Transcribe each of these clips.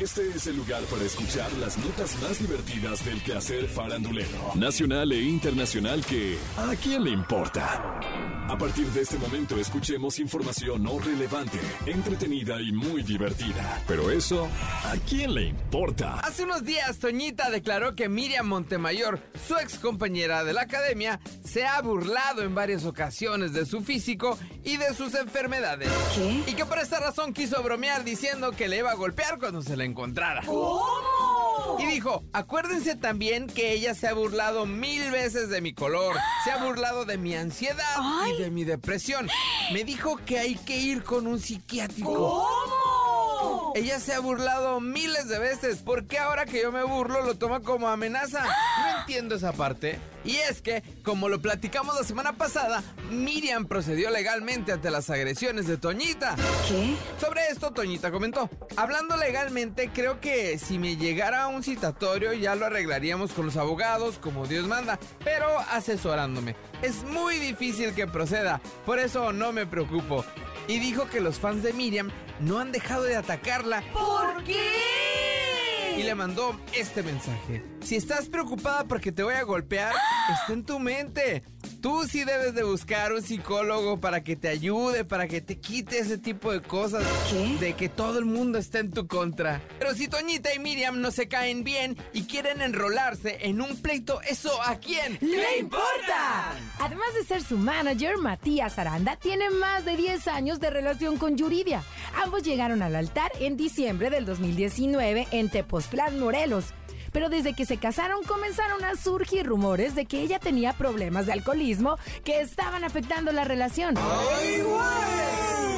Este es el lugar para escuchar las notas más divertidas del quehacer farandulero, nacional e internacional que ¿a quién le importa? A partir de este momento escuchemos información no relevante, entretenida y muy divertida. Pero eso, ¿a quién le importa? Hace unos días, Toñita declaró que Miriam Montemayor, su ex compañera de la academia, se ha burlado en varias ocasiones de su físico y de sus enfermedades. ¿Qué? Y que por esta razón quiso bromear diciendo que le iba a golpear cuando se la encontrara. ¿Cómo? Dijo, acuérdense también que ella se ha burlado mil veces de mi color, se ha burlado de mi ansiedad Ay. y de mi depresión. Me dijo que hay que ir con un psiquiátrico. Ella se ha burlado miles de veces. ¿Por qué ahora que yo me burlo lo toma como amenaza? No entiendo esa parte. Y es que, como lo platicamos la semana pasada, Miriam procedió legalmente ante las agresiones de Toñita. ¿Qué? Sobre esto, Toñita comentó, hablando legalmente, creo que si me llegara un citatorio ya lo arreglaríamos con los abogados como Dios manda, pero asesorándome. Es muy difícil que proceda, por eso no me preocupo. Y dijo que los fans de Miriam no han dejado de atacarla ¿Por y qué? le mandó este mensaje. Si estás preocupada porque te voy a golpear, está en tu mente. Tú sí debes de buscar un psicólogo para que te ayude, para que te quite ese tipo de cosas. ¿Qué? De que todo el mundo está en tu contra. Pero si Toñita y Miriam no se caen bien y quieren enrolarse en un pleito, ¿eso a quién ¡Le importa! Además de ser su manager, Matías Aranda tiene más de 10 años de relación con Yuridia. Ambos llegaron al altar en diciembre del 2019 en Tepoztlán, Morelos. Pero desde que se casaron comenzaron a surgir rumores de que ella tenía problemas de alcoholismo que estaban afectando la relación.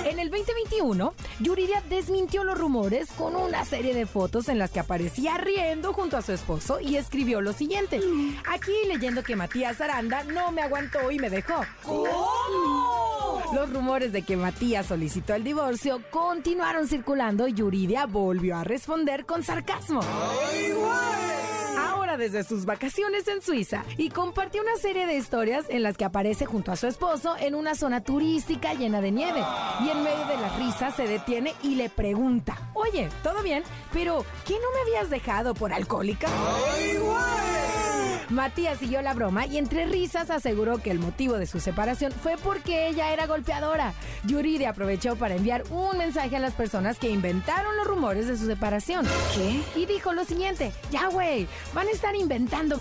En el 2021, Yuridia desmintió los rumores con una serie de fotos en las que aparecía riendo junto a su esposo y escribió lo siguiente. Aquí leyendo que Matías Aranda no me aguantó y me dejó. ¿Cómo? Los rumores de que Matías solicitó el divorcio continuaron circulando y Yuridia volvió a responder con sarcasmo. Desde sus vacaciones en Suiza y compartió una serie de historias en las que aparece junto a su esposo en una zona turística llena de nieve. Y en medio de la risa se detiene y le pregunta, oye, ¿todo bien? Pero, ¿qué no me habías dejado por alcohólica? Matías siguió la broma y entre risas aseguró que el motivo de su separación fue porque ella era golpeadora. Yuridia aprovechó para enviar un mensaje a las personas que inventaron los rumores de su separación. ¿Qué? Y dijo lo siguiente, ya güey, van a estar inventando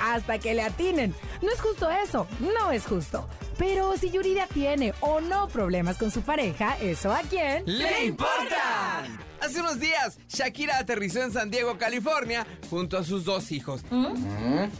hasta que le atinen. No es justo eso, no es justo. Pero si Yuridia tiene o no problemas con su pareja, ¿eso a quién? ¡Le importa! Hace unos días, Shakira aterrizó en San Diego, California, junto a sus dos hijos.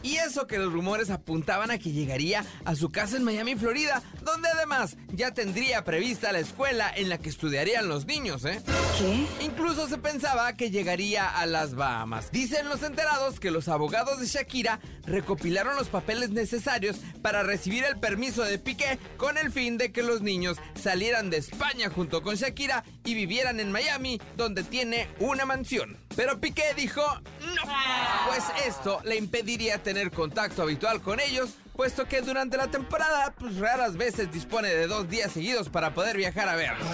Y eso que los rumores apuntaban a que llegaría a su casa en Miami, Florida, donde además ya tendría prevista la escuela en la que estudiarían los niños, ¿eh? ¿Qué? Incluso se pensaba que llegaría a las Bahamas. Dicen los enterados que los abogados de Shakira recopilaron los papeles necesarios para recibir el permiso de Piqué con el fin de que los niños salieran de España junto con Shakira y vivieran en Miami, donde tiene una mansión. Pero Piqué dijo no, pues esto le impediría tener contacto habitual con ellos, puesto que durante la temporada pues raras veces dispone de dos días seguidos para poder viajar a verlos.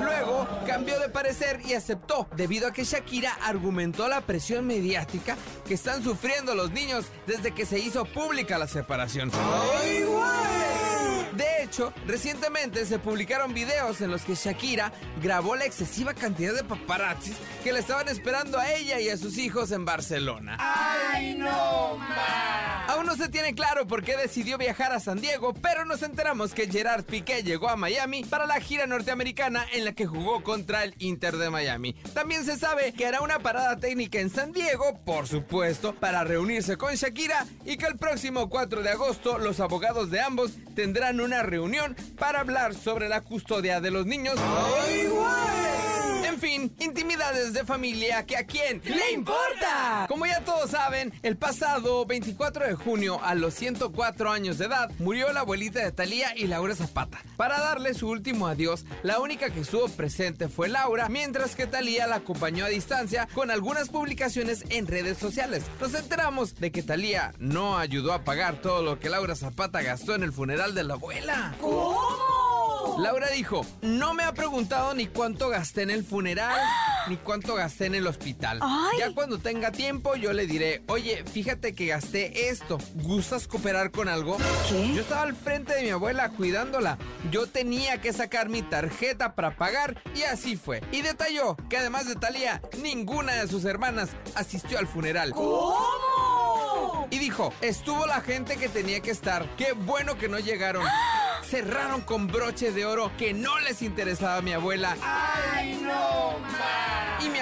Luego cambió de parecer y aceptó, debido a que Shakira argumentó la presión mediática que están sufriendo los niños desde que se hizo pública la separación. De hecho, recientemente se publicaron videos en los que Shakira grabó la excesiva cantidad de paparazzis que le estaban esperando a ella y a sus hijos en Barcelona. ¡Ay, no, ma! Aún no se tiene claro por qué decidió viajar a San Diego, pero nos enteramos que Gerard Piqué llegó a Miami para la gira norteamericana en la que jugó contra el Inter de Miami. También se sabe que hará una parada técnica en San Diego, por supuesto, para reunirse con Shakira y que el próximo 4 de agosto los abogados de ambos tendrán una reunión para hablar sobre la custodia de los niños. Fin, intimidades de familia que a quién ¡Le importa! como ya todos saben, el pasado 24 de junio, a los 104 años de edad, murió la abuelita de Talía y Laura Zapata. Para darle su último adiós, la única que estuvo presente fue Laura, mientras que Talía la acompañó a distancia con algunas publicaciones en redes sociales. Nos enteramos de que Talía no ayudó a pagar todo lo que Laura Zapata gastó en el funeral de la abuela. ¿Cómo? Laura dijo, no me ha preguntado ni cuánto gasté en el funeral, ni cuánto gasté en el hospital. Ay. Ya cuando tenga tiempo yo le diré, oye, fíjate que gasté esto, ¿gustas cooperar con algo? ¿Qué? Yo estaba al frente de mi abuela cuidándola. Yo tenía que sacar mi tarjeta para pagar y así fue. Y detalló que además de Talía, ninguna de sus hermanas asistió al funeral. ¿Cómo? Y dijo, estuvo la gente que tenía que estar. Qué bueno que no llegaron. Cerraron con broche de oro que no les interesaba a mi abuela.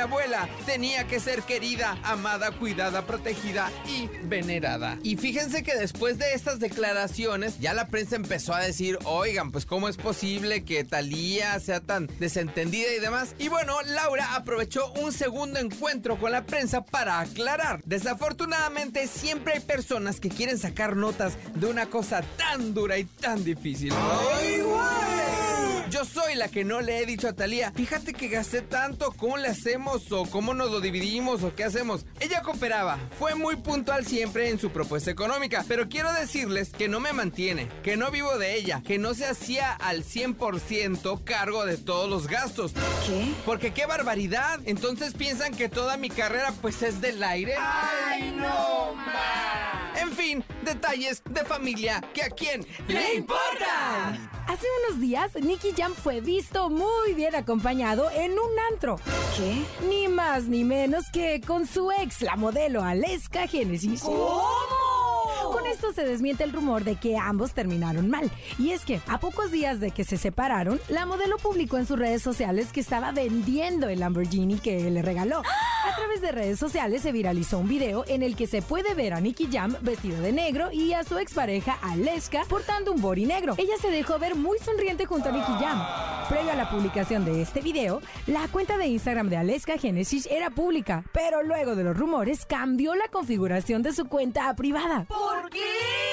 Abuela tenía que ser querida, amada, cuidada, protegida y venerada. Y fíjense que después de estas declaraciones, ya la prensa empezó a decir, oigan, pues cómo es posible que Talía sea tan desentendida y demás. Y bueno, Laura aprovechó un segundo encuentro con la prensa para aclarar. Desafortunadamente, siempre hay personas que quieren sacar notas de una cosa tan dura y tan difícil. Yo soy la que no le he dicho a Talía, fíjate que gasté tanto, ¿cómo le hacemos? ¿O cómo nos lo dividimos? ¿O qué hacemos? Ella cooperaba, fue muy puntual siempre en su propuesta económica, pero quiero decirles que no me mantiene, que no vivo de ella, que no se hacía al 100% cargo de todos los gastos. ¿Qué? Porque qué barbaridad, entonces piensan que toda mi carrera pues es del aire. ¡Ay, no más! En fin, detalles de familia que a quién ¡Le importa! Hace unos días, Nicky Jam fue visto muy bien acompañado en un antro. ¿Qué? Ni más ni menos que con su ex, la modelo Aleska Genesis. ¿Cómo? Con esto se desmiente el rumor de que ambos terminaron mal. Y es que, a pocos días de que se separaron, la modelo publicó en sus redes sociales que estaba vendiendo el Lamborghini que le regaló. A través de redes sociales se viralizó un video en el que se puede ver a Nicky Jam vestido de negro y a su expareja Aleska portando un body negro. Ella se dejó ver muy sonriente junto a Nicky Jam. Previo a la publicación de este video, la cuenta de Instagram de Aleska Genesis era pública, pero luego de los rumores cambió la configuración de su cuenta a privada. ¿Por qué?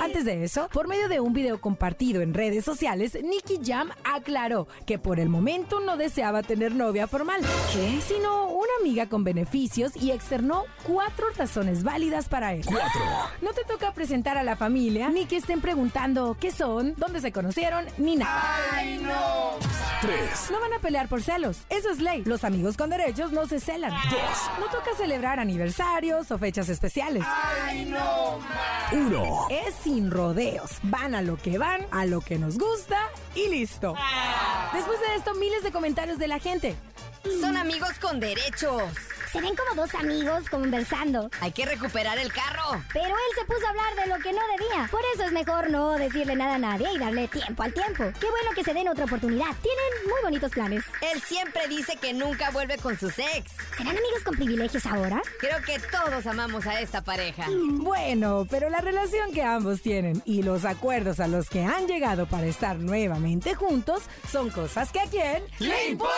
Antes de eso, por medio de un video compartido en redes sociales, Nicky Jam aclaró que por el momento no deseaba tener novia formal, ¿Qué? sino una amiga con beneficios y externó cuatro razones válidas para él. Cuatro. No te toca presentar a la familia, ni que estén preguntando qué son, dónde se conocieron, ni nada. ¡Ay, no más! Tres. No van a pelear por celos. Eso es ley. Los amigos con derechos no se celan. Dos. No toca celebrar aniversarios o fechas especiales. ¡Ay, no más! Uno. Es sin rodeos. Van a lo que van, a lo que nos gusta y listo. Después de esto, miles de comentarios de la gente. Son amigos con derechos. Se ven como dos amigos conversando, Hay que recuperar el carro. pero él se puso a hablar de lo que no debía. Por eso es mejor no decirle nada a nadie y darle tiempo al tiempo. Qué bueno que se den otra oportunidad. Tienen muy bonitos planes. Él siempre dice que nunca vuelve con sus ex. ¿Serán amigos con privilegios ahora? Creo que todos amamos a esta pareja. Bueno, pero la relación que ambos tienen y los acuerdos a los que han llegado para estar nuevamente juntos son cosas que a quién ¡Le importa!